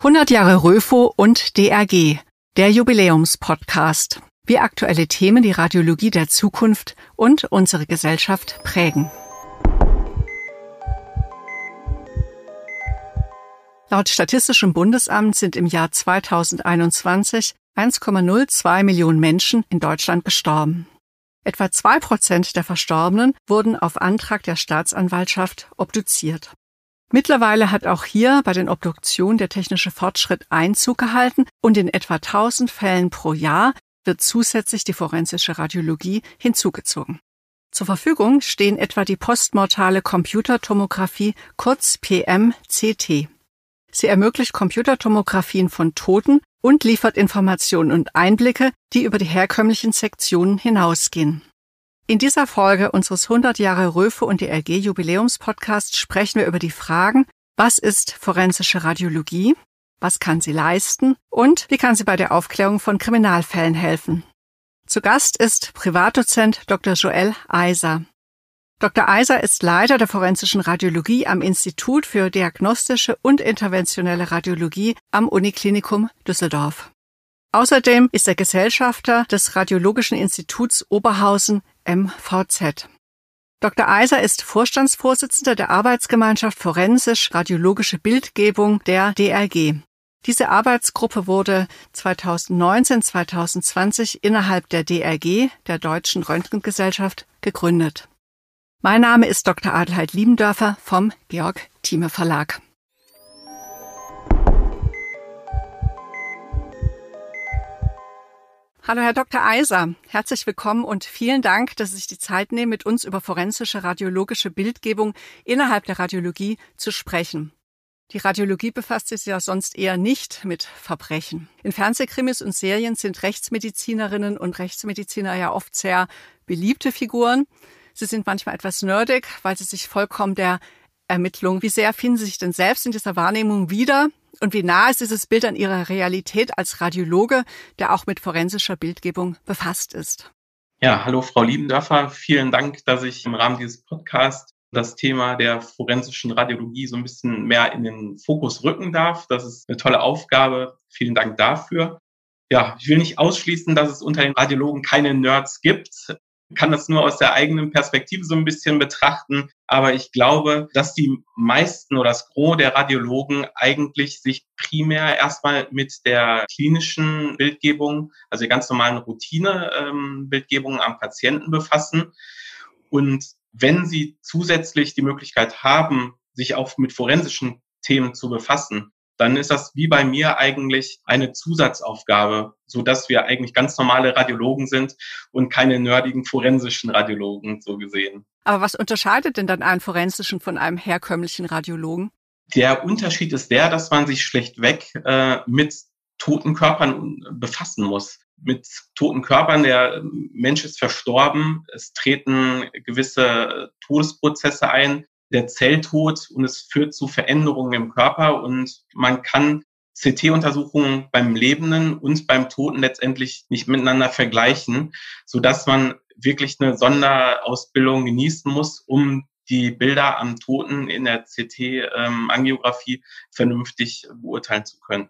100 Jahre Röfo und DRG, der Jubiläumspodcast. Wie aktuelle Themen die Radiologie der Zukunft und unsere Gesellschaft prägen. Laut Statistischem Bundesamt sind im Jahr 2021 1,02 Millionen Menschen in Deutschland gestorben. Etwa zwei Prozent der Verstorbenen wurden auf Antrag der Staatsanwaltschaft obduziert. Mittlerweile hat auch hier bei den Obduktionen der technische Fortschritt Einzug gehalten und in etwa 1000 Fällen pro Jahr wird zusätzlich die forensische Radiologie hinzugezogen. Zur Verfügung stehen etwa die postmortale Computertomographie kurz PMCT. Sie ermöglicht Computertomographien von Toten und liefert Informationen und Einblicke, die über die herkömmlichen Sektionen hinausgehen. In dieser Folge unseres 100 Jahre Röfe und DRG Jubiläumspodcasts sprechen wir über die Fragen, was ist forensische Radiologie? Was kann sie leisten? Und wie kann sie bei der Aufklärung von Kriminalfällen helfen? Zu Gast ist Privatdozent Dr. Joel Eiser. Dr. Eiser ist Leiter der forensischen Radiologie am Institut für diagnostische und interventionelle Radiologie am Uniklinikum Düsseldorf. Außerdem ist er Gesellschafter des Radiologischen Instituts Oberhausen MVZ. Dr. Eiser ist Vorstandsvorsitzender der Arbeitsgemeinschaft Forensisch-Radiologische Bildgebung der DRG. Diese Arbeitsgruppe wurde 2019-2020 innerhalb der DRG, der Deutschen Röntgengesellschaft, gegründet. Mein Name ist Dr. Adelheid Liebendörfer vom Georg Thieme Verlag. Hallo, Herr Dr. Eiser. Herzlich willkommen und vielen Dank, dass Sie sich die Zeit nehmen, mit uns über forensische radiologische Bildgebung innerhalb der Radiologie zu sprechen. Die Radiologie befasst sich ja sonst eher nicht mit Verbrechen. In Fernsehkrimis und Serien sind Rechtsmedizinerinnen und Rechtsmediziner ja oft sehr beliebte Figuren. Sie sind manchmal etwas nerdig, weil sie sich vollkommen der Ermittlung, wie sehr finden Sie sich denn selbst in dieser Wahrnehmung wieder? Und wie nah ist dieses Bild an Ihrer Realität als Radiologe, der auch mit forensischer Bildgebung befasst ist? Ja, hallo Frau Liebendörfer. Vielen Dank, dass ich im Rahmen dieses Podcasts das Thema der forensischen Radiologie so ein bisschen mehr in den Fokus rücken darf. Das ist eine tolle Aufgabe. Vielen Dank dafür. Ja, ich will nicht ausschließen, dass es unter den Radiologen keine Nerds gibt kann das nur aus der eigenen Perspektive so ein bisschen betrachten. Aber ich glaube, dass die meisten oder das Gros der Radiologen eigentlich sich primär erstmal mit der klinischen Bildgebung, also der ganz normalen Routine-Bildgebung ähm, am Patienten befassen. Und wenn sie zusätzlich die Möglichkeit haben, sich auch mit forensischen Themen zu befassen, dann ist das wie bei mir eigentlich eine Zusatzaufgabe, so dass wir eigentlich ganz normale Radiologen sind und keine nerdigen forensischen Radiologen so gesehen. Aber was unterscheidet denn dann einen forensischen von einem herkömmlichen Radiologen? Der Unterschied ist der, dass man sich schlechtweg äh, mit toten Körpern befassen muss. Mit toten Körpern, der Mensch ist verstorben, es treten gewisse Todesprozesse ein, der Zelltod und es führt zu Veränderungen im Körper und man kann CT-Untersuchungen beim Lebenden und beim Toten letztendlich nicht miteinander vergleichen, so dass man wirklich eine Sonderausbildung genießen muss, um die Bilder am Toten in der CT-Angiografie vernünftig beurteilen zu können.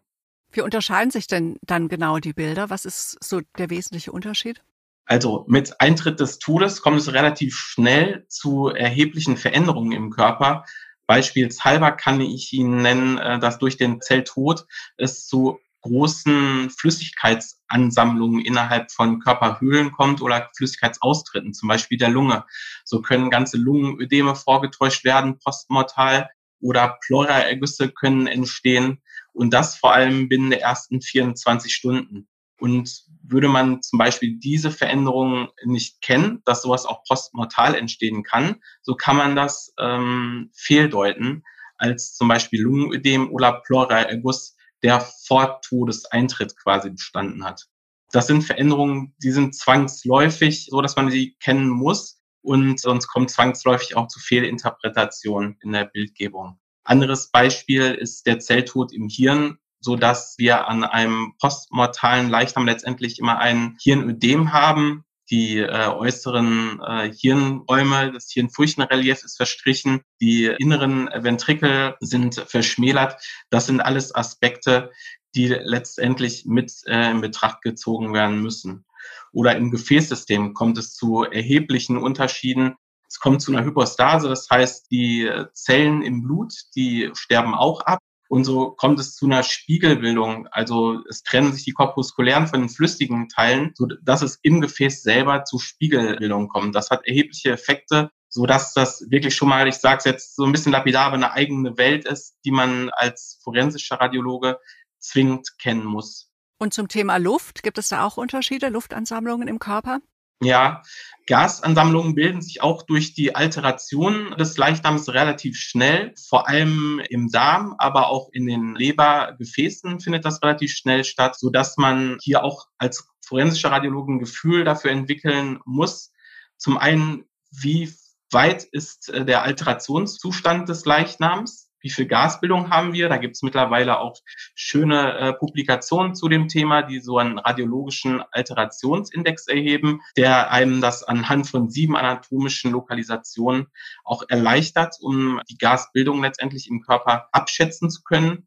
Wie unterscheiden sich denn dann genau die Bilder? Was ist so der wesentliche Unterschied? Also mit Eintritt des Todes kommt es relativ schnell zu erheblichen Veränderungen im Körper. Beispielshalber kann ich Ihnen nennen, äh, dass durch den Zelltod es zu großen Flüssigkeitsansammlungen innerhalb von Körperhöhlen kommt oder Flüssigkeitsaustritten, zum Beispiel der Lunge. So können ganze Lungenödeme vorgetäuscht werden, postmortal oder Pleuraergüsse können entstehen und das vor allem binnen der ersten 24 Stunden. Und würde man zum Beispiel diese Veränderungen nicht kennen, dass sowas auch postmortal entstehen kann, so kann man das ähm, fehldeuten als zum Beispiel Lungenödem oder Pleuraerguss, der vor Todeseintritt quasi bestanden hat. Das sind Veränderungen, die sind zwangsläufig, so dass man sie kennen muss und sonst kommt zwangsläufig auch zu Fehlinterpretationen in der Bildgebung. Anderes Beispiel ist der Zelltod im Hirn, so dass wir an einem postmortalen Leichnam letztendlich immer ein Hirnödem haben. die äh, äußeren äh, Hirnräume, das Hirnfurchenrelief ist verstrichen, die inneren Ventrikel sind verschmälert. Das sind alles Aspekte, die letztendlich mit äh, in Betracht gezogen werden müssen. Oder im Gefäßsystem kommt es zu erheblichen Unterschieden. Es kommt zu einer Hypostase, das heißt, die Zellen im Blut, die sterben auch ab. Und so kommt es zu einer Spiegelbildung. Also es trennen sich die korpuskulären von den flüssigen Teilen, so dass es im Gefäß selber zu Spiegelbildung kommt. Das hat erhebliche Effekte, so dass das wirklich schon mal, ich sage es jetzt so ein bisschen lapidar, aber eine eigene Welt ist, die man als forensischer Radiologe zwingend kennen muss. Und zum Thema Luft, gibt es da auch Unterschiede, Luftansammlungen im Körper? Ja, Gasansammlungen bilden sich auch durch die Alteration des Leichnams relativ schnell, vor allem im Darm, aber auch in den Lebergefäßen findet das relativ schnell statt, so dass man hier auch als forensischer Radiologe ein Gefühl dafür entwickeln muss. Zum einen, wie weit ist äh, der Alterationszustand des Leichnams? Wie viel Gasbildung haben wir. Da gibt es mittlerweile auch schöne äh, Publikationen zu dem Thema, die so einen radiologischen Alterationsindex erheben, der einem das anhand von sieben anatomischen Lokalisationen auch erleichtert, um die Gasbildung letztendlich im Körper abschätzen zu können.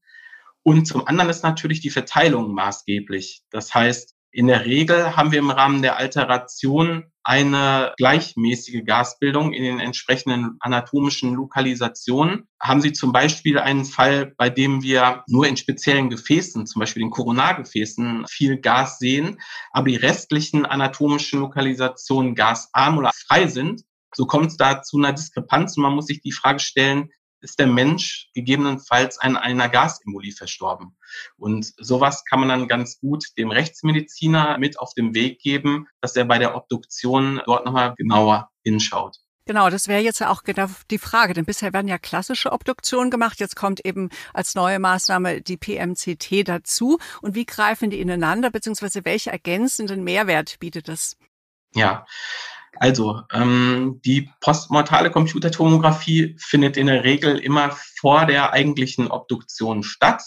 Und zum anderen ist natürlich die Verteilung maßgeblich. Das heißt, in der Regel haben wir im Rahmen der Alteration eine gleichmäßige Gasbildung in den entsprechenden anatomischen Lokalisationen. Haben Sie zum Beispiel einen Fall, bei dem wir nur in speziellen Gefäßen, zum Beispiel den Koronargefäßen, viel Gas sehen, aber die restlichen anatomischen Lokalisationen gasarm oder frei sind, so kommt es da zu einer Diskrepanz und man muss sich die Frage stellen, ist der Mensch gegebenenfalls an einer Gasembolie verstorben. Und sowas kann man dann ganz gut dem Rechtsmediziner mit auf den Weg geben, dass er bei der Obduktion dort nochmal genauer hinschaut. Genau, das wäre jetzt ja auch genau die Frage, denn bisher werden ja klassische Obduktionen gemacht. Jetzt kommt eben als neue Maßnahme die PMCT dazu. Und wie greifen die ineinander, beziehungsweise welche ergänzenden Mehrwert bietet es? Ja, also, ähm, die postmortale Computertomographie findet in der Regel immer vor der eigentlichen Obduktion statt.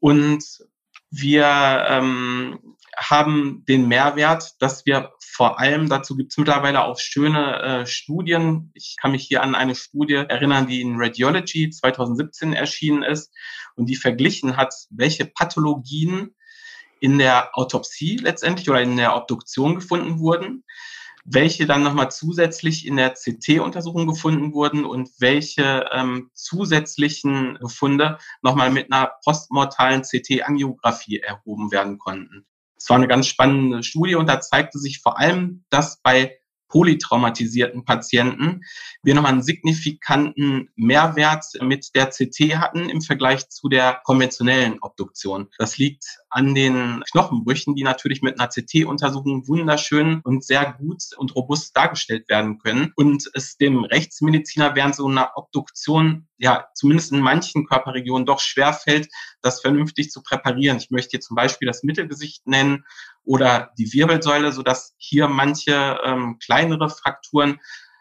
Und wir ähm, haben den Mehrwert, dass wir vor allem, dazu gibt es mittlerweile auch schöne äh, Studien. Ich kann mich hier an eine Studie erinnern, die in Radiology 2017 erschienen ist und die verglichen hat, welche Pathologien in der Autopsie letztendlich oder in der Obduktion gefunden wurden welche dann nochmal zusätzlich in der CT-Untersuchung gefunden wurden und welche ähm, zusätzlichen Befunde nochmal mit einer postmortalen CT-Angiografie erhoben werden konnten. Es war eine ganz spannende Studie und da zeigte sich vor allem, dass bei polytraumatisierten Patienten wir nochmal einen signifikanten Mehrwert mit der CT hatten im Vergleich zu der konventionellen Obduktion. Das liegt an den Knochenbrüchen, die natürlich mit einer CT-Untersuchung wunderschön und sehr gut und robust dargestellt werden können und es dem Rechtsmediziner während so einer Obduktion ja zumindest in manchen Körperregionen doch schwer fällt, das vernünftig zu präparieren. Ich möchte hier zum Beispiel das Mittelgesicht nennen oder die Wirbelsäule, so dass hier manche ähm, kleinere Frakturen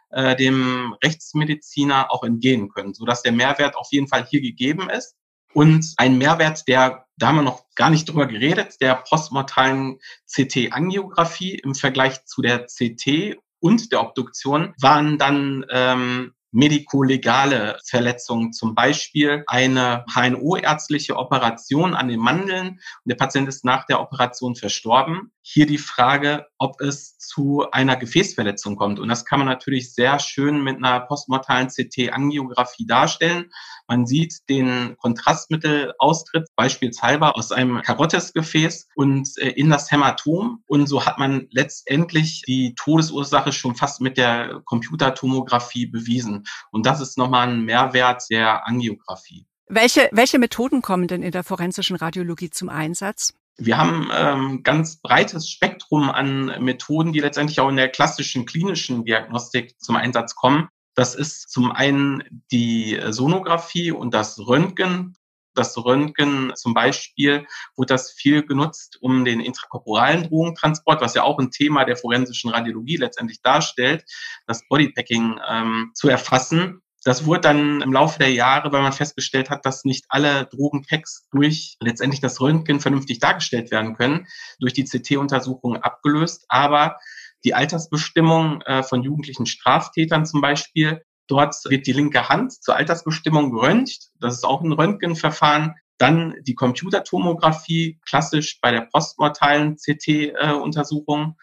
äh, dem Rechtsmediziner auch entgehen können, so dass der Mehrwert auf jeden Fall hier gegeben ist. Und ein Mehrwert, der, da haben wir noch gar nicht drüber geredet, der postmortalen CT-Angiografie im Vergleich zu der CT und der Obduktion waren dann ähm, medikolegale Verletzungen, zum Beispiel eine HNO-ärztliche Operation an den Mandeln und der Patient ist nach der Operation verstorben. Hier die Frage, ob es zu einer Gefäßverletzung kommt. Und das kann man natürlich sehr schön mit einer postmortalen CT-Angiografie darstellen. Man sieht den Kontrastmittelaustritt beispielshalber aus einem Karottesgefäß und äh, in das Hämatom. Und so hat man letztendlich die Todesursache schon fast mit der Computertomographie bewiesen. Und das ist nochmal ein Mehrwert der Angiografie. Welche, welche Methoden kommen denn in der forensischen Radiologie zum Einsatz? Wir haben ähm, ganz breites Spektrum an Methoden, die letztendlich auch in der klassischen klinischen Diagnostik zum Einsatz kommen. Das ist zum einen die Sonographie und das Röntgen. Das Röntgen zum Beispiel wird das viel genutzt, um den intrakorporalen Drogentransport, was ja auch ein Thema der forensischen Radiologie letztendlich darstellt, das Bodypacking ähm, zu erfassen. Das wurde dann im Laufe der Jahre, weil man festgestellt hat, dass nicht alle Drogenpacks durch letztendlich das Röntgen vernünftig dargestellt werden können, durch die CT-Untersuchung abgelöst. Aber die Altersbestimmung äh, von jugendlichen Straftätern zum Beispiel. Dort wird die linke Hand zur Altersbestimmung geröntgt. Das ist auch ein Röntgenverfahren. Dann die Computertomographie, klassisch bei der postmortalen CT-Untersuchung.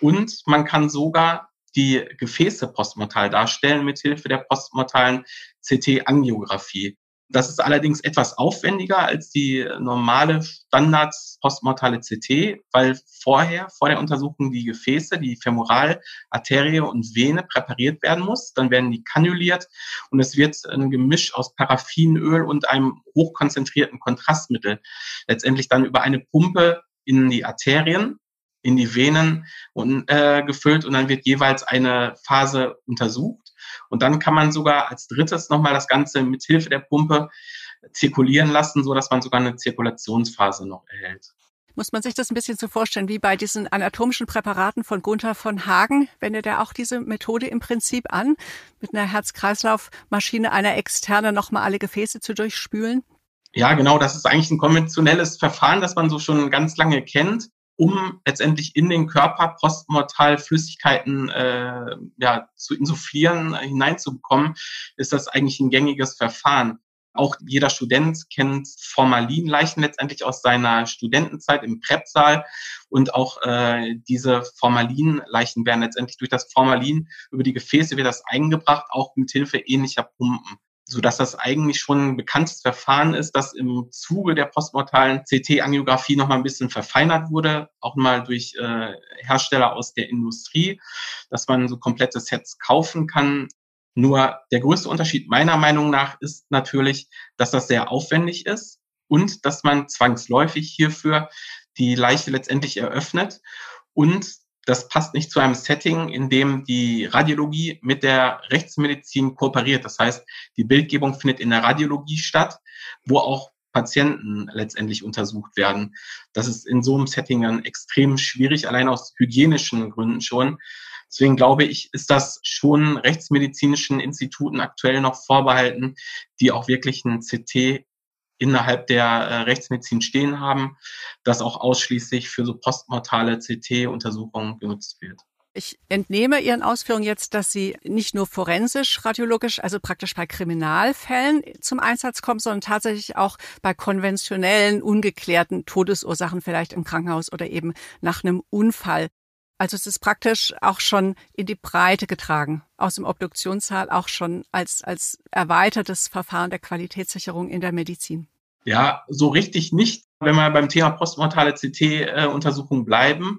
Und man kann sogar die Gefäße postmortal darstellen mithilfe der postmortalen CT-Angiografie. Das ist allerdings etwas aufwendiger als die normale Standard postmortale CT, weil vorher, vor der Untersuchung die Gefäße, die Femoral, Arterie und Vene präpariert werden muss. Dann werden die kanuliert und es wird ein Gemisch aus Paraffinöl und einem hochkonzentrierten Kontrastmittel letztendlich dann über eine Pumpe in die Arterien in die Venen und, äh, gefüllt und dann wird jeweils eine Phase untersucht. Und dann kann man sogar als drittes nochmal das Ganze mit Hilfe der Pumpe zirkulieren lassen, so dass man sogar eine Zirkulationsphase noch erhält. Muss man sich das ein bisschen so vorstellen wie bei diesen anatomischen Präparaten von Gunther von Hagen? Wendet er auch diese Methode im Prinzip an, mit einer Herz-Kreislauf-Maschine einer externe nochmal alle Gefäße zu durchspülen? Ja, genau. Das ist eigentlich ein konventionelles Verfahren, das man so schon ganz lange kennt um letztendlich in den Körper postmortal Flüssigkeiten äh, ja, zu insufflieren, äh, hineinzubekommen, ist das eigentlich ein gängiges Verfahren. Auch jeder Student kennt Formalinleichen letztendlich aus seiner Studentenzeit im Prepsaal und auch äh, diese Formalinleichen werden letztendlich durch das Formalin über die Gefäße wird das eingebracht, auch mit Hilfe ähnlicher Pumpen so dass das eigentlich schon ein bekanntes Verfahren ist, das im Zuge der postmortalen CT-Angiografie noch mal ein bisschen verfeinert wurde, auch mal durch äh, Hersteller aus der Industrie, dass man so komplette Sets kaufen kann. Nur der größte Unterschied meiner Meinung nach ist natürlich, dass das sehr aufwendig ist und dass man zwangsläufig hierfür die Leiche letztendlich eröffnet und das passt nicht zu einem Setting, in dem die Radiologie mit der Rechtsmedizin kooperiert. Das heißt, die Bildgebung findet in der Radiologie statt, wo auch Patienten letztendlich untersucht werden. Das ist in so einem Setting dann extrem schwierig, allein aus hygienischen Gründen schon. Deswegen glaube ich, ist das schon rechtsmedizinischen Instituten aktuell noch vorbehalten, die auch wirklich ein CT innerhalb der äh, Rechtsmedizin stehen haben, das auch ausschließlich für so postmortale CT-Untersuchungen genutzt wird. Ich entnehme Ihren Ausführungen jetzt, dass Sie nicht nur forensisch, radiologisch, also praktisch bei Kriminalfällen zum Einsatz kommen, sondern tatsächlich auch bei konventionellen, ungeklärten Todesursachen, vielleicht im Krankenhaus oder eben nach einem Unfall. Also es ist praktisch auch schon in die Breite getragen, aus dem Obduktionssaal auch schon als, als erweitertes Verfahren der Qualitätssicherung in der Medizin. Ja, so richtig nicht. Wenn wir beim Thema postmortale CT-Untersuchung bleiben,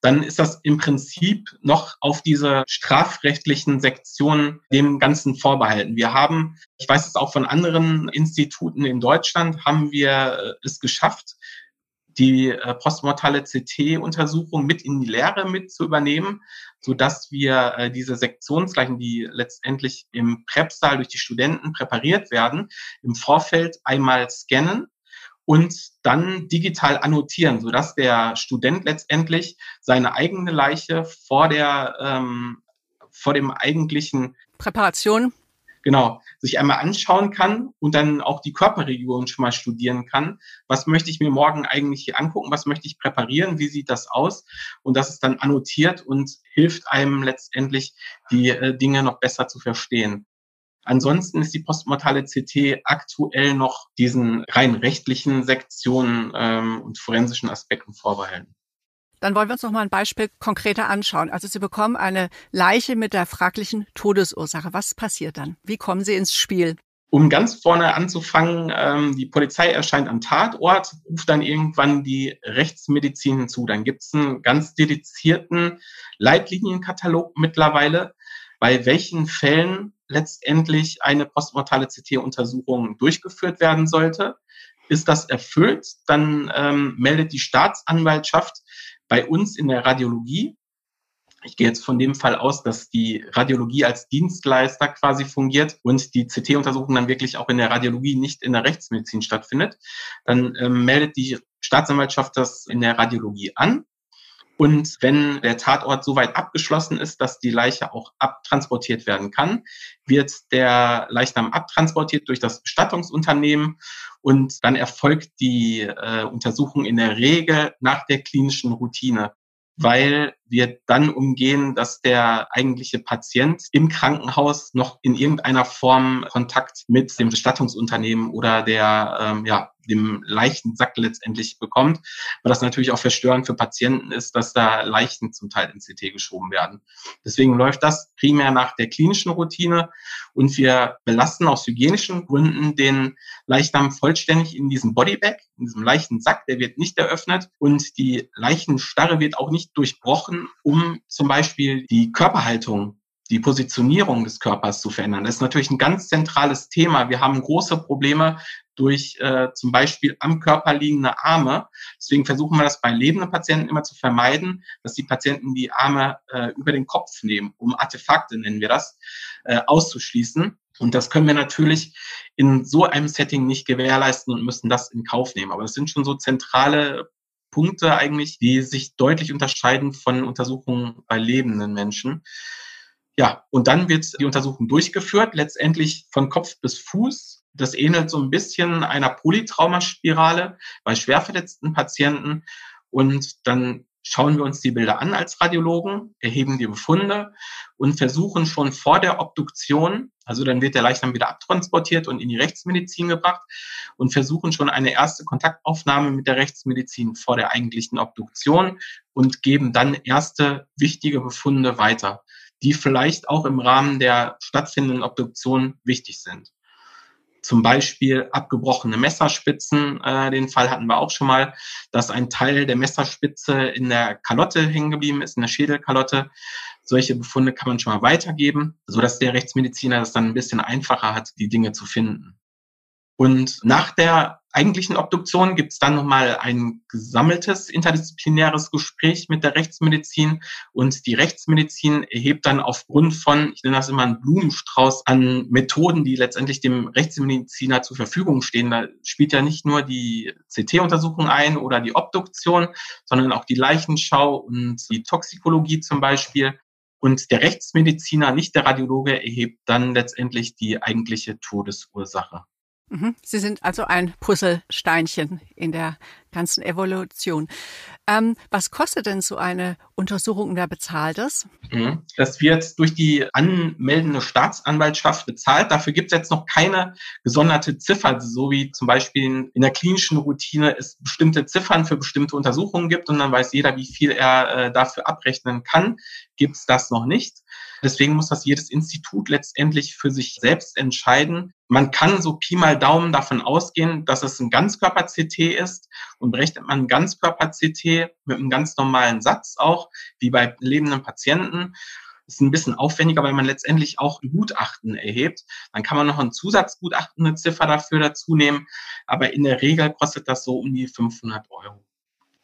dann ist das im Prinzip noch auf diese strafrechtlichen Sektionen dem Ganzen vorbehalten. Wir haben, ich weiß es auch von anderen Instituten in Deutschland, haben wir äh, es geschafft, die äh, postmortale CT-Untersuchung mit in die Lehre mit zu übernehmen, so dass wir äh, diese Sektionsleichen, die letztendlich im Prep-Saal durch die Studenten präpariert werden, im Vorfeld einmal scannen und dann digital annotieren, so dass der Student letztendlich seine eigene Leiche vor der ähm, vor dem eigentlichen Präparation genau, sich einmal anschauen kann und dann auch die Körperregion schon mal studieren kann. Was möchte ich mir morgen eigentlich hier angucken? Was möchte ich präparieren? Wie sieht das aus? Und das ist dann annotiert und hilft einem letztendlich, die äh, Dinge noch besser zu verstehen. Ansonsten ist die postmortale CT aktuell noch diesen rein rechtlichen Sektionen ähm, und forensischen Aspekten vorbehalten. Dann wollen wir uns noch mal ein Beispiel konkreter anschauen. Also Sie bekommen eine Leiche mit der fraglichen Todesursache. Was passiert dann? Wie kommen Sie ins Spiel? Um ganz vorne anzufangen, ähm, die Polizei erscheint am Tatort, ruft dann irgendwann die Rechtsmedizin hinzu. Dann gibt es einen ganz dedizierten Leitlinienkatalog mittlerweile, bei welchen Fällen letztendlich eine postmortale CT-Untersuchung durchgeführt werden sollte. Ist das erfüllt, dann ähm, meldet die Staatsanwaltschaft bei uns in der Radiologie, ich gehe jetzt von dem Fall aus, dass die Radiologie als Dienstleister quasi fungiert und die CT-Untersuchung dann wirklich auch in der Radiologie, nicht in der Rechtsmedizin stattfindet. Dann ähm, meldet die Staatsanwaltschaft das in der Radiologie an. Und wenn der Tatort soweit abgeschlossen ist, dass die Leiche auch abtransportiert werden kann, wird der Leichnam abtransportiert durch das Bestattungsunternehmen und dann erfolgt die äh, Untersuchung in der Regel nach der klinischen Routine, weil wir dann umgehen, dass der eigentliche Patient im Krankenhaus noch in irgendeiner Form Kontakt mit dem Bestattungsunternehmen oder der ähm, ja, dem leichten Sack letztendlich bekommt, weil das natürlich auch verstörend für Patienten ist, dass da Leichen zum Teil ins CT geschoben werden. Deswegen läuft das primär nach der klinischen Routine und wir belassen aus hygienischen Gründen den Leichnam vollständig in diesem Bodybag, in diesem leichten Sack, der wird nicht eröffnet und die Leichenstarre wird auch nicht durchbrochen, um zum Beispiel die Körperhaltung die Positionierung des Körpers zu verändern. Das ist natürlich ein ganz zentrales Thema. Wir haben große Probleme durch äh, zum Beispiel am Körper liegende Arme. Deswegen versuchen wir das bei lebenden Patienten immer zu vermeiden, dass die Patienten die Arme äh, über den Kopf nehmen, um Artefakte nennen wir das, äh, auszuschließen. Und das können wir natürlich in so einem Setting nicht gewährleisten und müssen das in Kauf nehmen. Aber das sind schon so zentrale Punkte eigentlich, die sich deutlich unterscheiden von Untersuchungen bei lebenden Menschen. Ja, und dann wird die Untersuchung durchgeführt, letztendlich von Kopf bis Fuß das ähnelt so ein bisschen einer Polytraumaspirale bei schwerverletzten Patienten. Und dann schauen wir uns die Bilder an als Radiologen, erheben die Befunde und versuchen schon vor der Obduktion, also dann wird der Leichnam wieder abtransportiert und in die Rechtsmedizin gebracht und versuchen schon eine erste Kontaktaufnahme mit der Rechtsmedizin vor der eigentlichen Obduktion und geben dann erste wichtige Befunde weiter, die vielleicht auch im Rahmen der stattfindenden Obduktion wichtig sind zum Beispiel abgebrochene Messerspitzen. Äh, den Fall hatten wir auch schon mal, dass ein Teil der Messerspitze in der Kalotte hängen geblieben ist, in der Schädelkalotte. Solche Befunde kann man schon mal weitergeben, so dass der Rechtsmediziner das dann ein bisschen einfacher hat, die Dinge zu finden. Und nach der eigentlichen Obduktion gibt es dann nochmal ein gesammeltes interdisziplinäres Gespräch mit der Rechtsmedizin und die Rechtsmedizin erhebt dann aufgrund von, ich nenne das immer einen Blumenstrauß an Methoden, die letztendlich dem Rechtsmediziner zur Verfügung stehen. Da spielt ja nicht nur die CT-Untersuchung ein oder die Obduktion, sondern auch die Leichenschau und die Toxikologie zum Beispiel. Und der Rechtsmediziner, nicht der Radiologe, erhebt dann letztendlich die eigentliche Todesursache. Mhm. Sie sind also ein Puzzlesteinchen in der ganzen Evolution. Ähm, was kostet denn so eine Untersuchung wer bezahlt das? Mhm. Das wird durch die anmeldende Staatsanwaltschaft bezahlt. Dafür gibt es jetzt noch keine gesonderte Ziffer, so wie zum Beispiel in der klinischen Routine es bestimmte Ziffern für bestimmte Untersuchungen gibt und dann weiß jeder, wie viel er äh, dafür abrechnen kann. Gibt es das noch nicht. Deswegen muss das jedes Institut letztendlich für sich selbst entscheiden. Man kann so Pi mal Daumen davon ausgehen, dass es ein Ganzkörper-CT ist und berechnet man Ganzkörper-CT mit einem ganz normalen Satz auch, wie bei lebenden Patienten. Ist ein bisschen aufwendiger, weil man letztendlich auch ein Gutachten erhebt. Dann kann man noch ein Zusatzgutachten, eine Ziffer dafür dazu nehmen. Aber in der Regel kostet das so um die 500 Euro.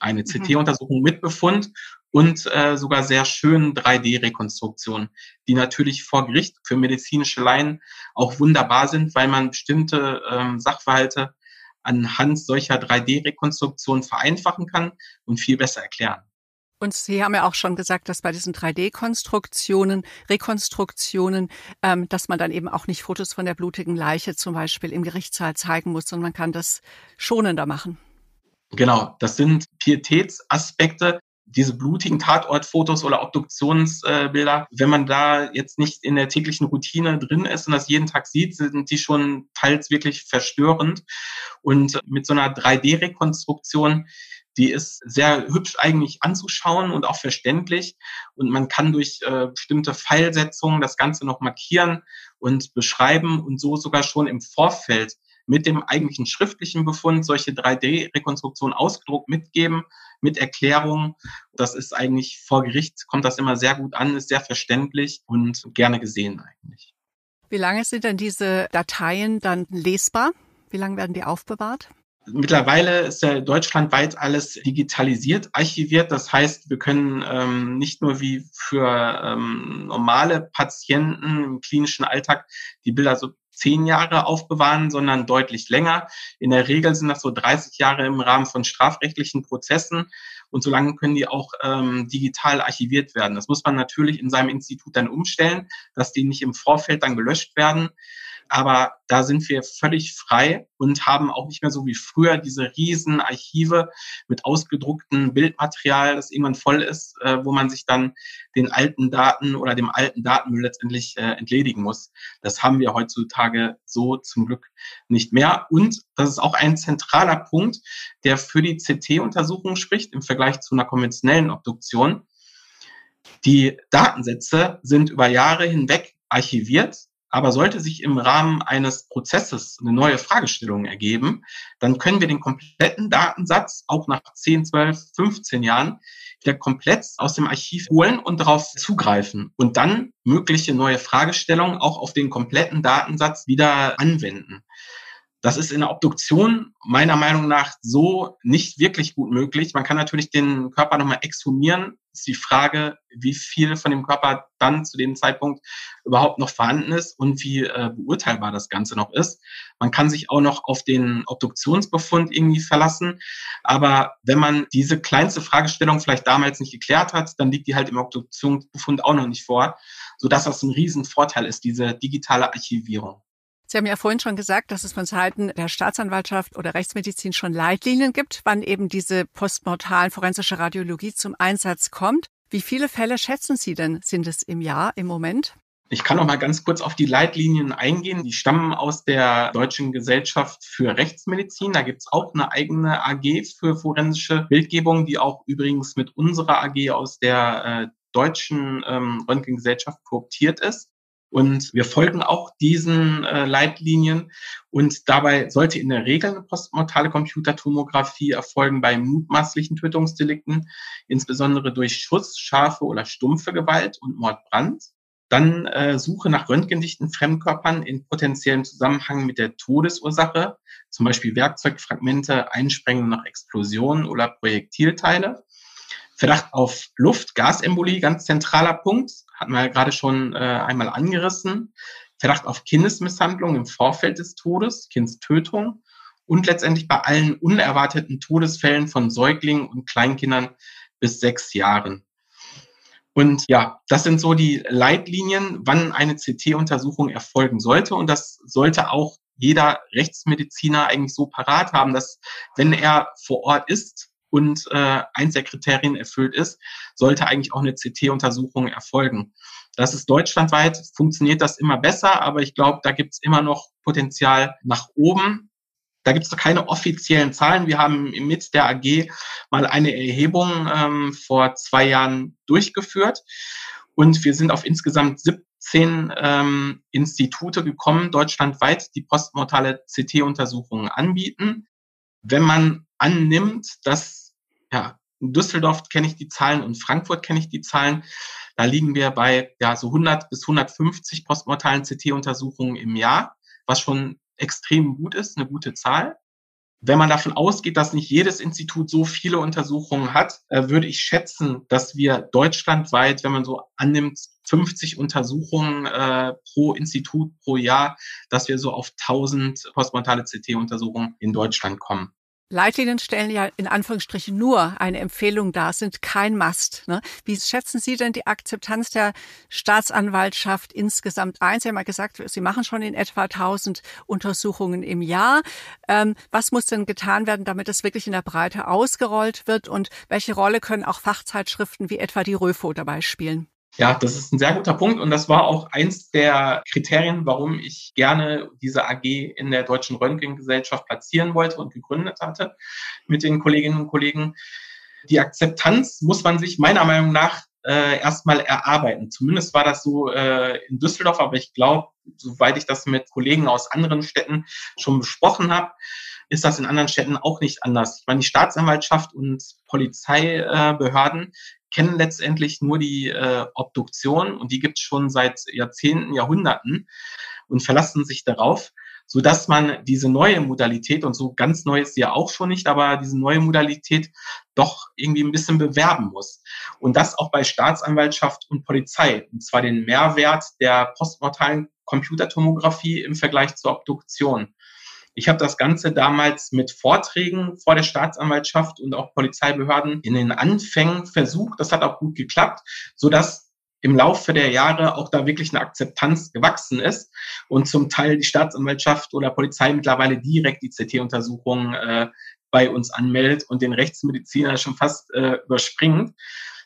Eine mhm. CT-Untersuchung mit Befund und äh, sogar sehr schönen 3D-Rekonstruktionen, die natürlich vor Gericht für medizinische Laien auch wunderbar sind, weil man bestimmte ähm, Sachverhalte anhand solcher 3D-Rekonstruktionen vereinfachen kann und viel besser erklären. Und Sie haben ja auch schon gesagt, dass bei diesen 3D-Konstruktionen, Rekonstruktionen, ähm, dass man dann eben auch nicht Fotos von der blutigen Leiche zum Beispiel im Gerichtssaal zeigen muss, sondern man kann das schonender machen. Genau, das sind Pietätsaspekte, diese blutigen Tatortfotos oder Obduktionsbilder, wenn man da jetzt nicht in der täglichen Routine drin ist und das jeden Tag sieht, sind die schon teils wirklich verstörend. Und mit so einer 3D-Rekonstruktion, die ist sehr hübsch eigentlich anzuschauen und auch verständlich. Und man kann durch äh, bestimmte Pfeilsetzungen das Ganze noch markieren und beschreiben und so sogar schon im Vorfeld mit dem eigentlichen schriftlichen Befund solche 3D-Rekonstruktionen ausgedruckt mitgeben, mit Erklärungen. Das ist eigentlich vor Gericht, kommt das immer sehr gut an, ist sehr verständlich und gerne gesehen eigentlich. Wie lange sind denn diese Dateien dann lesbar? Wie lange werden die aufbewahrt? Mittlerweile ist ja deutschlandweit alles digitalisiert, archiviert. Das heißt, wir können ähm, nicht nur wie für ähm, normale Patienten im klinischen Alltag die Bilder so zehn Jahre aufbewahren, sondern deutlich länger. In der Regel sind das so 30 Jahre im Rahmen von strafrechtlichen Prozessen. Und solange können die auch ähm, digital archiviert werden. Das muss man natürlich in seinem Institut dann umstellen, dass die nicht im Vorfeld dann gelöscht werden aber da sind wir völlig frei und haben auch nicht mehr so wie früher diese riesen Archive mit ausgedrucktem Bildmaterial, das irgendwann voll ist, äh, wo man sich dann den alten Daten oder dem alten Datenmüll letztendlich äh, entledigen muss. Das haben wir heutzutage so zum Glück nicht mehr. Und das ist auch ein zentraler Punkt, der für die CT-Untersuchung spricht im Vergleich zu einer konventionellen Obduktion. Die Datensätze sind über Jahre hinweg archiviert aber sollte sich im Rahmen eines Prozesses eine neue Fragestellung ergeben, dann können wir den kompletten Datensatz auch nach 10, 12, 15 Jahren wieder komplett aus dem Archiv holen und darauf zugreifen und dann mögliche neue Fragestellungen auch auf den kompletten Datensatz wieder anwenden. Das ist in der Obduktion meiner Meinung nach so nicht wirklich gut möglich. Man kann natürlich den Körper nochmal exhumieren. Ist die Frage, wie viel von dem Körper dann zu dem Zeitpunkt überhaupt noch vorhanden ist und wie äh, beurteilbar das Ganze noch ist. Man kann sich auch noch auf den Obduktionsbefund irgendwie verlassen. Aber wenn man diese kleinste Fragestellung vielleicht damals nicht geklärt hat, dann liegt die halt im Obduktionsbefund auch noch nicht vor, sodass das ein Riesenvorteil ist, diese digitale Archivierung. Sie haben ja vorhin schon gesagt, dass es von Seiten der Staatsanwaltschaft oder Rechtsmedizin schon Leitlinien gibt, wann eben diese postmortalen forensische Radiologie zum Einsatz kommt. Wie viele Fälle schätzen Sie denn, sind es im Jahr im Moment? Ich kann noch mal ganz kurz auf die Leitlinien eingehen. Die stammen aus der Deutschen Gesellschaft für Rechtsmedizin. Da gibt es auch eine eigene AG für forensische Bildgebung, die auch übrigens mit unserer AG aus der äh, deutschen ähm, Röntgengesellschaft kooptiert ist. Und wir folgen auch diesen äh, Leitlinien. Und dabei sollte in der Regel eine postmortale Computertomographie erfolgen bei mutmaßlichen Tötungsdelikten, insbesondere durch Schuss, scharfe oder stumpfe Gewalt und Mordbrand. Dann äh, Suche nach röntgendichten Fremdkörpern in potenziellem Zusammenhang mit der Todesursache, zum Beispiel Werkzeugfragmente, Einsprengung nach Explosionen oder Projektilteile. Verdacht auf Luft, Gasembolie, ganz zentraler Punkt, hatten wir ja gerade schon äh, einmal angerissen. Verdacht auf Kindesmisshandlung im Vorfeld des Todes, Kindstötung und letztendlich bei allen unerwarteten Todesfällen von Säuglingen und Kleinkindern bis sechs Jahren. Und ja, das sind so die Leitlinien, wann eine CT-Untersuchung erfolgen sollte. Und das sollte auch jeder Rechtsmediziner eigentlich so parat haben, dass wenn er vor Ort ist, und äh, eins der Kriterien erfüllt ist, sollte eigentlich auch eine CT-Untersuchung erfolgen. Das ist deutschlandweit, funktioniert das immer besser, aber ich glaube, da gibt es immer noch Potenzial nach oben. Da gibt es keine offiziellen Zahlen. Wir haben mit der AG mal eine Erhebung ähm, vor zwei Jahren durchgeführt und wir sind auf insgesamt 17 ähm, Institute gekommen, deutschlandweit, die postmortale CT-Untersuchungen anbieten. Wenn man annimmt, dass ja, in Düsseldorf kenne ich die Zahlen und Frankfurt kenne ich die Zahlen. Da liegen wir bei ja, so 100 bis 150 postmortalen CT-Untersuchungen im Jahr, was schon extrem gut ist, eine gute Zahl. Wenn man davon ausgeht, dass nicht jedes Institut so viele Untersuchungen hat, äh, würde ich schätzen, dass wir deutschlandweit, wenn man so annimmt, 50 Untersuchungen äh, pro Institut pro Jahr, dass wir so auf 1000 postmortale CT-Untersuchungen in Deutschland kommen. Leitlinien stellen ja in Anführungsstrichen nur eine Empfehlung dar, sind kein Must. Ne? Wie schätzen Sie denn die Akzeptanz der Staatsanwaltschaft insgesamt ein? Sie haben ja gesagt, Sie machen schon in etwa 1000 Untersuchungen im Jahr. Ähm, was muss denn getan werden, damit es wirklich in der Breite ausgerollt wird? Und welche Rolle können auch Fachzeitschriften wie etwa die Röfo dabei spielen? Ja, das ist ein sehr guter Punkt und das war auch eins der Kriterien, warum ich gerne diese AG in der Deutschen Röntgengesellschaft platzieren wollte und gegründet hatte mit den Kolleginnen und Kollegen. Die Akzeptanz muss man sich meiner Meinung nach äh, erstmal erarbeiten. Zumindest war das so äh, in Düsseldorf, aber ich glaube, soweit ich das mit Kollegen aus anderen Städten schon besprochen habe, ist das in anderen Städten auch nicht anders. Ich meine, die Staatsanwaltschaft und Polizeibehörden kennen letztendlich nur die äh, Obduktion und die gibt es schon seit Jahrzehnten, Jahrhunderten und verlassen sich darauf, so dass man diese neue Modalität und so ganz neu ist sie ja auch schon nicht, aber diese neue Modalität doch irgendwie ein bisschen bewerben muss. Und das auch bei Staatsanwaltschaft und Polizei. Und zwar den Mehrwert der postmortalen Computertomographie im Vergleich zur Obduktion. Ich habe das Ganze damals mit Vorträgen vor der Staatsanwaltschaft und auch Polizeibehörden in den Anfängen versucht. Das hat auch gut geklappt, sodass im Laufe der Jahre auch da wirklich eine Akzeptanz gewachsen ist und zum Teil die Staatsanwaltschaft oder Polizei mittlerweile direkt die CT-Untersuchung äh, bei uns anmeldet und den Rechtsmediziner schon fast äh, überspringt.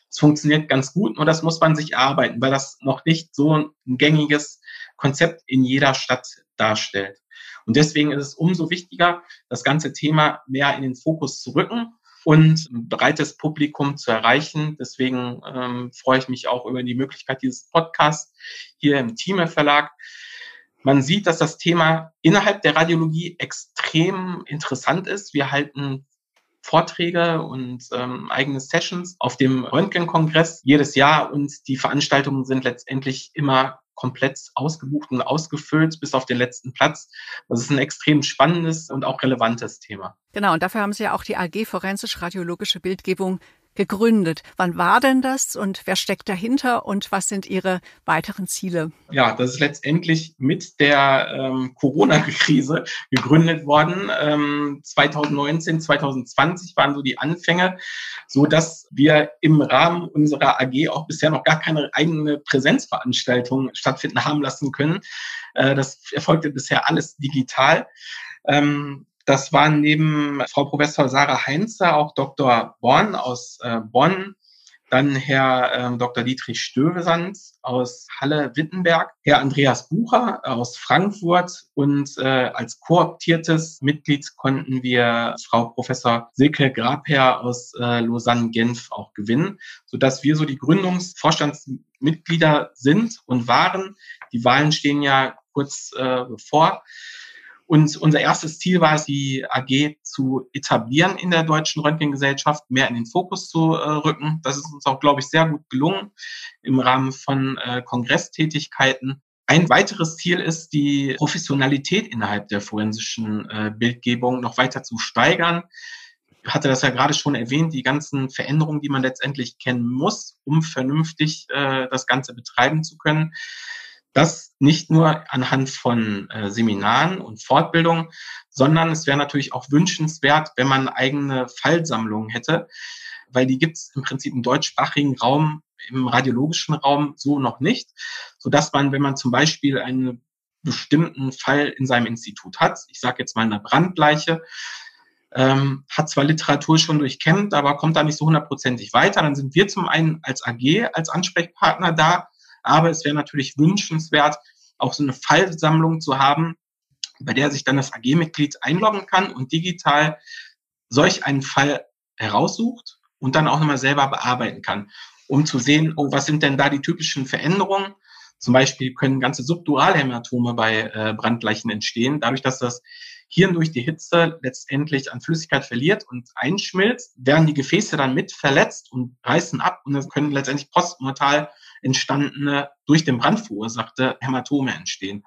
Es funktioniert ganz gut, nur das muss man sich erarbeiten, weil das noch nicht so ein gängiges Konzept in jeder Stadt darstellt. Und deswegen ist es umso wichtiger, das ganze Thema mehr in den Fokus zu rücken und ein breites Publikum zu erreichen. Deswegen ähm, freue ich mich auch über die Möglichkeit dieses Podcasts hier im Thieme Verlag. Man sieht, dass das Thema innerhalb der Radiologie extrem interessant ist. Wir halten Vorträge und ähm, eigene Sessions auf dem Röntgenkongress jedes Jahr und die Veranstaltungen sind letztendlich immer komplett ausgebucht und ausgefüllt bis auf den letzten Platz. Das ist ein extrem spannendes und auch relevantes Thema. Genau, und dafür haben Sie ja auch die AG Forensisch-Radiologische Bildgebung gegründet. Wann war denn das und wer steckt dahinter und was sind Ihre weiteren Ziele? Ja, das ist letztendlich mit der ähm, Corona-Krise gegründet worden. Ähm, 2019, 2020 waren so die Anfänge, so dass wir im Rahmen unserer AG auch bisher noch gar keine eigene Präsenzveranstaltung stattfinden haben lassen können. Äh, das erfolgte bisher alles digital. Ähm, das waren neben Frau Professor Sarah Heinze auch Dr. Born aus äh, Bonn, dann Herr ähm, Dr. Dietrich Stövesand aus Halle-Wittenberg, Herr Andreas Bucher aus Frankfurt und äh, als kooptiertes Mitglied konnten wir Frau Professor Silke Grabherr aus äh, Lausanne-Genf auch gewinnen, sodass wir so die Gründungsvorstandsmitglieder sind und waren. Die Wahlen stehen ja kurz äh, bevor. Und unser erstes Ziel war es, die AG zu etablieren in der deutschen Röntgengesellschaft, mehr in den Fokus zu äh, rücken. Das ist uns auch, glaube ich, sehr gut gelungen im Rahmen von äh, Kongresstätigkeiten. Ein weiteres Ziel ist, die Professionalität innerhalb der forensischen äh, Bildgebung noch weiter zu steigern. Ich hatte das ja gerade schon erwähnt, die ganzen Veränderungen, die man letztendlich kennen muss, um vernünftig äh, das Ganze betreiben zu können. Das nicht nur anhand von äh, Seminaren und Fortbildungen, sondern es wäre natürlich auch wünschenswert, wenn man eigene Fallsammlungen hätte, weil die gibt es im Prinzip im deutschsprachigen Raum, im radiologischen Raum so noch nicht, so dass man, wenn man zum Beispiel einen bestimmten Fall in seinem Institut hat, ich sage jetzt mal eine Brandleiche, ähm, hat zwar Literatur schon durchkämmt, aber kommt da nicht so hundertprozentig weiter, dann sind wir zum einen als AG, als Ansprechpartner da, aber es wäre natürlich wünschenswert, auch so eine Fallsammlung zu haben, bei der sich dann das AG-Mitglied einloggen kann und digital solch einen Fall heraussucht und dann auch nochmal selber bearbeiten kann, um zu sehen, oh, was sind denn da die typischen Veränderungen? Zum Beispiel können ganze Subduralhämatome bei äh, Brandleichen entstehen, dadurch, dass das Hirn durch die Hitze letztendlich an Flüssigkeit verliert und einschmilzt, werden die Gefäße dann mit verletzt und reißen ab und können letztendlich postmortal entstandene, durch den Brand verursachte Hämatome entstehen.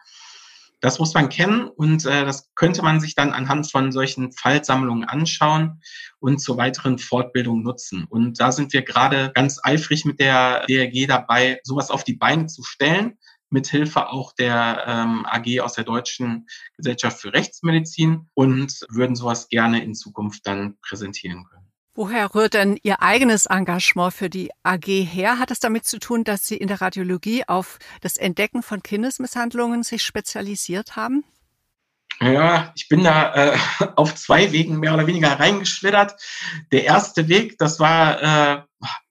Das muss man kennen und äh, das könnte man sich dann anhand von solchen Fallsammlungen anschauen und zur weiteren Fortbildung nutzen. Und da sind wir gerade ganz eifrig mit der DRG dabei, sowas auf die Beine zu stellen, mithilfe auch der ähm, AG aus der Deutschen Gesellschaft für Rechtsmedizin und würden sowas gerne in Zukunft dann präsentieren können. Woher rührt denn Ihr eigenes Engagement für die AG her? Hat es damit zu tun, dass Sie in der Radiologie auf das Entdecken von Kindesmisshandlungen sich spezialisiert haben? Ja, ich bin da äh, auf zwei Wegen mehr oder weniger reingeschlittert. Der erste Weg, das war äh,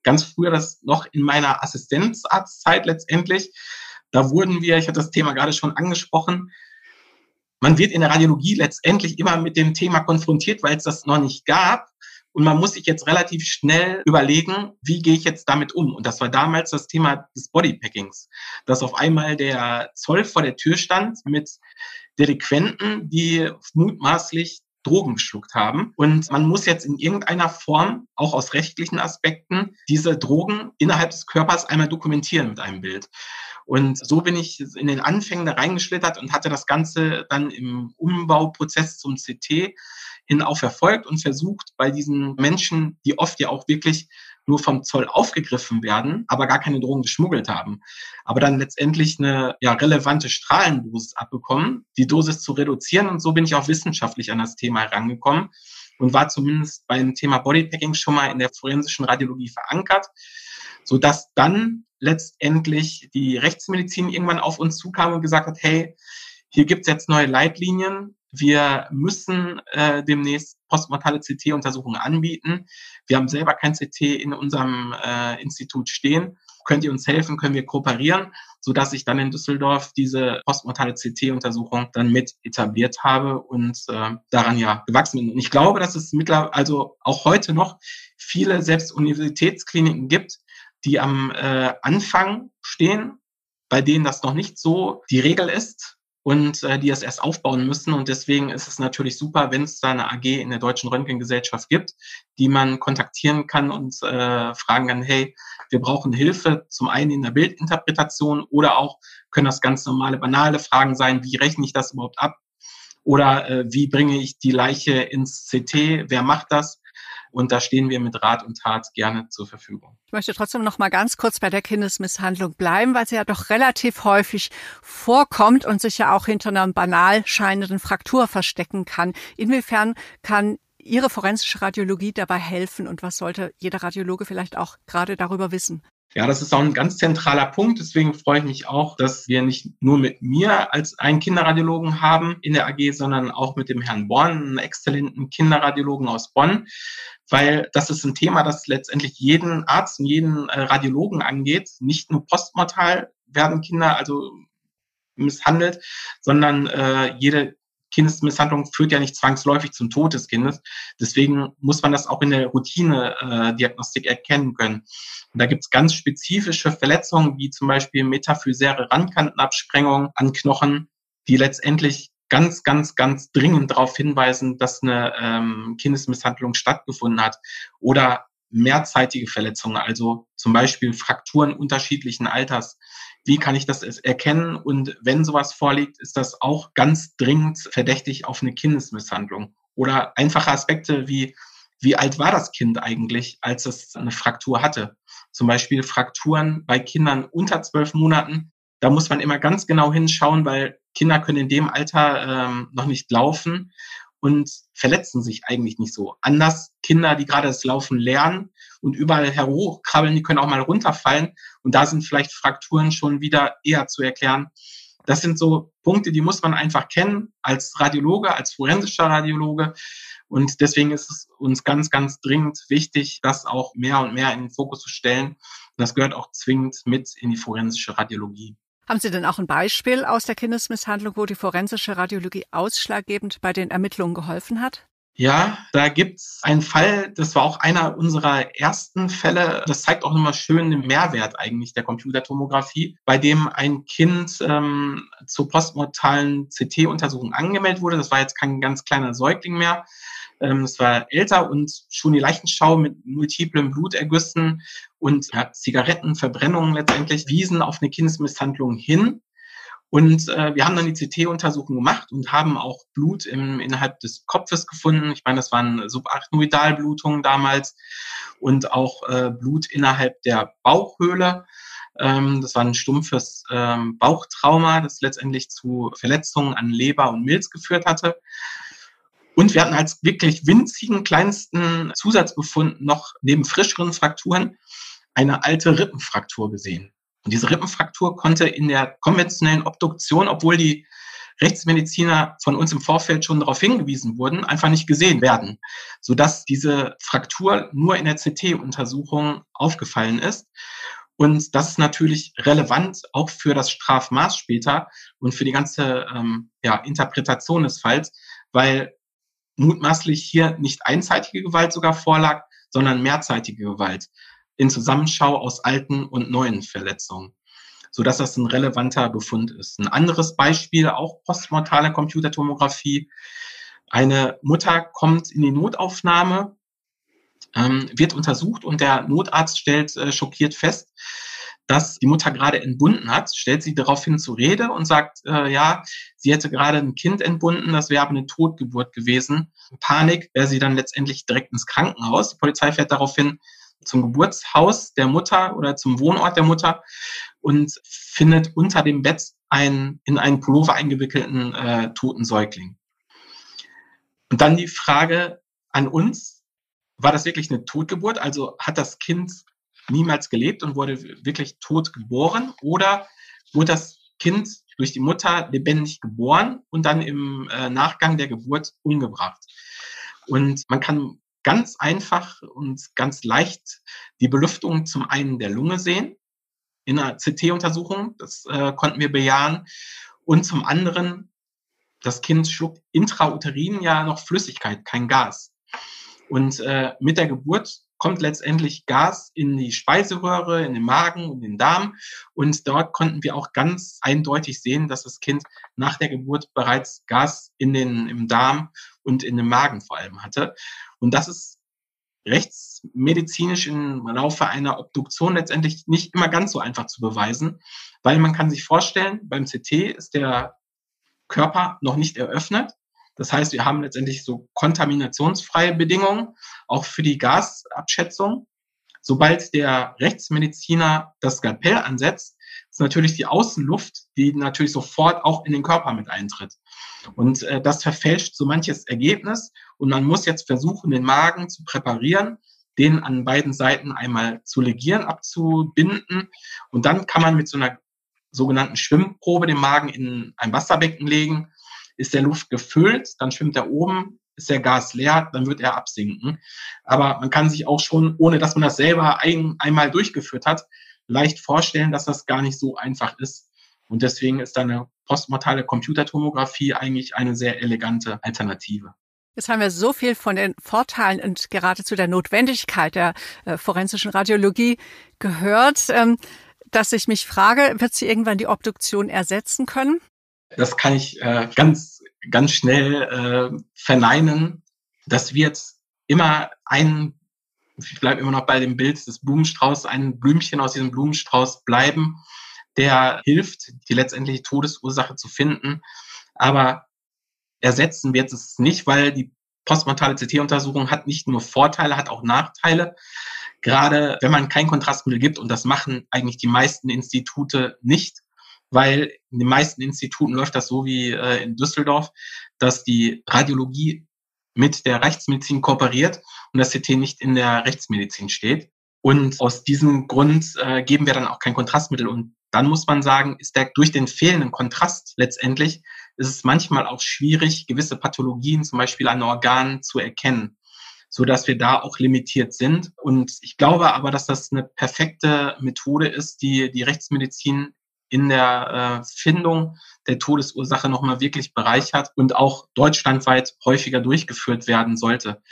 ganz früher, das noch in meiner Assistenzarztzeit letztendlich. Da wurden wir, ich hatte das Thema gerade schon angesprochen, man wird in der Radiologie letztendlich immer mit dem Thema konfrontiert, weil es das noch nicht gab. Und man muss sich jetzt relativ schnell überlegen, wie gehe ich jetzt damit um? Und das war damals das Thema des Bodypackings, dass auf einmal der Zoll vor der Tür stand mit Delinquenten, die mutmaßlich Drogen geschluckt haben. Und man muss jetzt in irgendeiner Form, auch aus rechtlichen Aspekten, diese Drogen innerhalb des Körpers einmal dokumentieren mit einem Bild. Und so bin ich in den Anfängen da reingeschlittert und hatte das Ganze dann im Umbauprozess zum CT hin auch verfolgt und versucht, bei diesen Menschen, die oft ja auch wirklich nur vom Zoll aufgegriffen werden, aber gar keine Drogen geschmuggelt haben. Aber dann letztendlich eine ja, relevante Strahlendosis abbekommen, die Dosis zu reduzieren. Und so bin ich auch wissenschaftlich an das Thema herangekommen und war zumindest beim Thema Bodypacking schon mal in der forensischen Radiologie verankert, so dass dann letztendlich die Rechtsmedizin irgendwann auf uns zukam und gesagt hat, hey, hier gibt's jetzt neue Leitlinien, wir müssen äh, demnächst postmortale CT-Untersuchungen anbieten. Wir haben selber kein CT in unserem äh, Institut stehen. Könnt ihr uns helfen? Können wir kooperieren? So dass ich dann in Düsseldorf diese postmortale CT-Untersuchung dann mit etabliert habe und äh, daran ja gewachsen bin. Und ich glaube, dass es mittlerweile, also auch heute noch viele selbst Universitätskliniken gibt, die am äh, Anfang stehen, bei denen das noch nicht so die Regel ist und äh, die es erst aufbauen müssen. Und deswegen ist es natürlich super, wenn es da eine AG in der Deutschen Röntgengesellschaft gibt, die man kontaktieren kann und äh, fragen kann, hey, wir brauchen Hilfe, zum einen in der Bildinterpretation oder auch können das ganz normale, banale Fragen sein, wie rechne ich das überhaupt ab? Oder äh, wie bringe ich die Leiche ins CT? Wer macht das? Und da stehen wir mit Rat und Tat gerne zur Verfügung. Ich möchte trotzdem noch mal ganz kurz bei der Kindesmisshandlung bleiben, weil sie ja doch relativ häufig vorkommt und sich ja auch hinter einer banal scheinenden Fraktur verstecken kann. Inwiefern kann Ihre forensische Radiologie dabei helfen und was sollte jeder Radiologe vielleicht auch gerade darüber wissen? Ja, das ist auch ein ganz zentraler Punkt. Deswegen freue ich mich auch, dass wir nicht nur mit mir als einen Kinderradiologen haben in der AG, sondern auch mit dem Herrn Born, einen exzellenten Kinderradiologen aus Bonn, weil das ist ein Thema, das letztendlich jeden Arzt und jeden äh, Radiologen angeht. Nicht nur postmortal werden Kinder also misshandelt, sondern äh, jede Kindesmisshandlung führt ja nicht zwangsläufig zum Tod des Kindes. Deswegen muss man das auch in der Routine-Diagnostik äh, erkennen können. Und da gibt es ganz spezifische Verletzungen, wie zum Beispiel metaphysäre Randkantenabsprengung an Knochen, die letztendlich ganz, ganz, ganz dringend darauf hinweisen, dass eine ähm, Kindesmisshandlung stattgefunden hat. Oder mehrzeitige Verletzungen, also zum Beispiel Frakturen unterschiedlichen Alters. Wie kann ich das erkennen? Und wenn sowas vorliegt, ist das auch ganz dringend verdächtig auf eine Kindesmisshandlung. Oder einfache Aspekte wie, wie alt war das Kind eigentlich, als es eine Fraktur hatte? Zum Beispiel Frakturen bei Kindern unter zwölf Monaten. Da muss man immer ganz genau hinschauen, weil Kinder können in dem Alter ähm, noch nicht laufen und verletzen sich eigentlich nicht so. Anders Kinder, die gerade das Laufen lernen und überall herhochkrabbeln, die können auch mal runterfallen und da sind vielleicht Frakturen schon wieder eher zu erklären. Das sind so Punkte, die muss man einfach kennen als Radiologe, als forensischer Radiologe. Und deswegen ist es uns ganz, ganz dringend wichtig, das auch mehr und mehr in den Fokus zu stellen. Und das gehört auch zwingend mit in die forensische Radiologie. Haben Sie denn auch ein Beispiel aus der Kindesmisshandlung, wo die forensische Radiologie ausschlaggebend bei den Ermittlungen geholfen hat? Ja, da gibt's einen Fall, das war auch einer unserer ersten Fälle. Das zeigt auch nochmal schön den Mehrwert eigentlich der Computertomographie, bei dem ein Kind ähm, zur postmortalen CT-Untersuchung angemeldet wurde. Das war jetzt kein ganz kleiner Säugling mehr, ähm, es war älter und schon die Leichenschau mit multiplen Blutergüssen und ja, Zigarettenverbrennungen letztendlich wiesen auf eine Kindesmisshandlung hin. Und äh, wir haben dann die CT-Untersuchung gemacht und haben auch Blut im, innerhalb des Kopfes gefunden. Ich meine, das waren Subarachnoidalblutungen damals und auch äh, Blut innerhalb der Bauchhöhle. Ähm, das war ein stumpfes ähm, Bauchtrauma, das letztendlich zu Verletzungen an Leber und Milz geführt hatte. Und wir hatten als wirklich winzigen, kleinsten Zusatzbefund noch neben frischeren Frakturen eine alte Rippenfraktur gesehen. Und diese Rippenfraktur konnte in der konventionellen Obduktion, obwohl die Rechtsmediziner von uns im Vorfeld schon darauf hingewiesen wurden, einfach nicht gesehen werden, sodass diese Fraktur nur in der CT-Untersuchung aufgefallen ist. Und das ist natürlich relevant auch für das Strafmaß später und für die ganze ähm, ja, Interpretation des Falls, weil mutmaßlich hier nicht einseitige Gewalt sogar vorlag, sondern mehrzeitige Gewalt in Zusammenschau aus alten und neuen Verletzungen, so dass das ein relevanter Befund ist. Ein anderes Beispiel, auch postmortale Computertomographie. Eine Mutter kommt in die Notaufnahme, ähm, wird untersucht und der Notarzt stellt äh, schockiert fest, dass die Mutter gerade entbunden hat, stellt sie daraufhin zur Rede und sagt, äh, ja, sie hätte gerade ein Kind entbunden, das wäre aber eine Totgeburt gewesen. Panik wäre sie dann letztendlich direkt ins Krankenhaus. Die Polizei fährt daraufhin zum Geburtshaus der Mutter oder zum Wohnort der Mutter und findet unter dem Bett einen in einen Pullover eingewickelten äh, toten Säugling. Und dann die Frage an uns, war das wirklich eine Totgeburt? Also hat das Kind niemals gelebt und wurde wirklich tot geboren? Oder wurde das Kind durch die Mutter lebendig geboren und dann im äh, Nachgang der Geburt umgebracht? Und man kann ganz einfach und ganz leicht die Belüftung zum einen der Lunge sehen, in einer CT-Untersuchung, das äh, konnten wir bejahen, und zum anderen, das Kind schluckt intrauterin ja noch Flüssigkeit, kein Gas. Und äh, mit der Geburt kommt letztendlich Gas in die Speiseröhre, in den Magen und den Darm. Und dort konnten wir auch ganz eindeutig sehen, dass das Kind nach der Geburt bereits Gas in den, im Darm und in dem Magen vor allem hatte. Und das ist rechtsmedizinisch im Laufe einer Obduktion letztendlich nicht immer ganz so einfach zu beweisen, weil man kann sich vorstellen, beim CT ist der Körper noch nicht eröffnet. Das heißt, wir haben letztendlich so kontaminationsfreie Bedingungen, auch für die Gasabschätzung. Sobald der Rechtsmediziner das Skalpell ansetzt, ist natürlich die Außenluft, die natürlich sofort auch in den Körper mit eintritt. Und äh, das verfälscht so manches Ergebnis. Und man muss jetzt versuchen, den Magen zu präparieren, den an beiden Seiten einmal zu legieren, abzubinden. Und dann kann man mit so einer sogenannten Schwimmprobe den Magen in ein Wasserbecken legen ist der Luft gefüllt, dann schwimmt er oben, ist der Gas leer, dann wird er absinken. Aber man kann sich auch schon, ohne dass man das selber ein, einmal durchgeführt hat, leicht vorstellen, dass das gar nicht so einfach ist. Und deswegen ist eine postmortale Computertomographie eigentlich eine sehr elegante Alternative. Jetzt haben wir so viel von den Vorteilen und geradezu der Notwendigkeit der äh, forensischen Radiologie gehört, ähm, dass ich mich frage, wird sie irgendwann die Obduktion ersetzen können? das kann ich äh, ganz, ganz schnell äh, verneinen. Das wird immer ein, ich bleibe immer noch bei dem Bild des Blumenstraußs, ein Blümchen aus diesem Blumenstrauß bleiben, der hilft, die letztendliche Todesursache zu finden. Aber ersetzen wird es nicht, weil die postmortale CT-Untersuchung hat nicht nur Vorteile, hat auch Nachteile. Gerade wenn man kein Kontrastmittel gibt, und das machen eigentlich die meisten Institute nicht, weil in den meisten Instituten läuft das so wie äh, in Düsseldorf, dass die Radiologie mit der Rechtsmedizin kooperiert und das CT nicht in der Rechtsmedizin steht. Und aus diesem Grund äh, geben wir dann auch kein Kontrastmittel. Und dann muss man sagen, ist der durch den fehlenden Kontrast letztendlich ist es manchmal auch schwierig, gewisse Pathologien, zum Beispiel an Organen, zu erkennen, so dass wir da auch limitiert sind. Und ich glaube aber, dass das eine perfekte Methode ist, die die Rechtsmedizin in der äh, Findung der Todesursache nochmal wirklich bereichert und auch deutschlandweit häufiger durchgeführt werden sollte.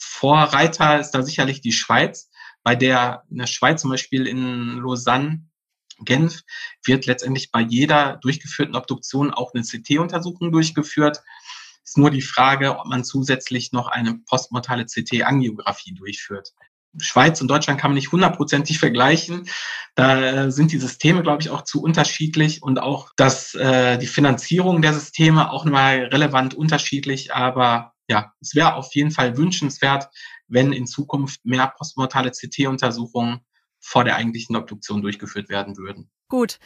Vorreiter ist da sicherlich die Schweiz, bei der in der Schweiz zum Beispiel in Lausanne Genf wird letztendlich bei jeder durchgeführten Obduktion auch eine CT-Untersuchung durchgeführt. Ist nur die Frage, ob man zusätzlich noch eine postmortale CT-Angiografie durchführt. Schweiz und Deutschland kann man nicht hundertprozentig vergleichen. Da sind die Systeme, glaube ich, auch zu unterschiedlich und auch das, äh, die Finanzierung der Systeme auch nochmal relevant unterschiedlich. Aber ja, es wäre auf jeden Fall wünschenswert, wenn in Zukunft mehr postmortale CT-Untersuchungen vor der eigentlichen Obduktion durchgeführt werden würden. Gut.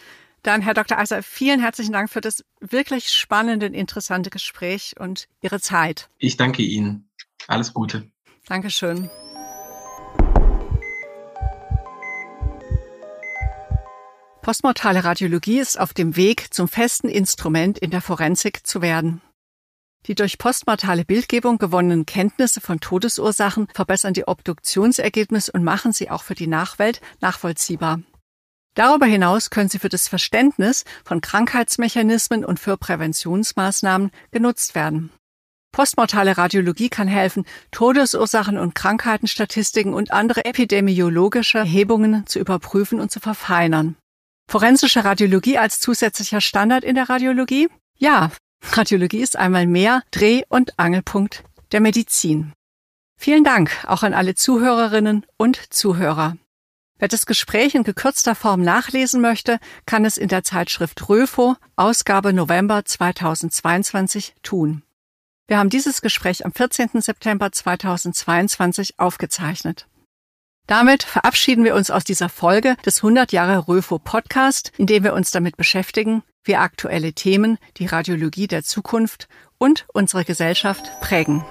Dann, Herr Dr. Eiser, vielen herzlichen Dank für das wirklich spannende, interessante Gespräch und Ihre Zeit. Ich danke Ihnen. Alles Gute. Dankeschön. Postmortale Radiologie ist auf dem Weg, zum festen Instrument in der Forensik zu werden. Die durch postmortale Bildgebung gewonnenen Kenntnisse von Todesursachen verbessern die Obduktionsergebnisse und machen sie auch für die Nachwelt nachvollziehbar. Darüber hinaus können sie für das Verständnis von Krankheitsmechanismen und für Präventionsmaßnahmen genutzt werden. Postmortale Radiologie kann helfen, Todesursachen und Krankheitenstatistiken und andere epidemiologische Erhebungen zu überprüfen und zu verfeinern. Forensische Radiologie als zusätzlicher Standard in der Radiologie? Ja, Radiologie ist einmal mehr Dreh- und Angelpunkt der Medizin. Vielen Dank auch an alle Zuhörerinnen und Zuhörer. Wer das Gespräch in gekürzter Form nachlesen möchte, kann es in der Zeitschrift Röfo, Ausgabe November 2022 tun. Wir haben dieses Gespräch am 14. September 2022 aufgezeichnet. Damit verabschieden wir uns aus dieser Folge des 100 Jahre Röfo Podcast, in dem wir uns damit beschäftigen, wie aktuelle Themen die Radiologie der Zukunft und unsere Gesellschaft prägen.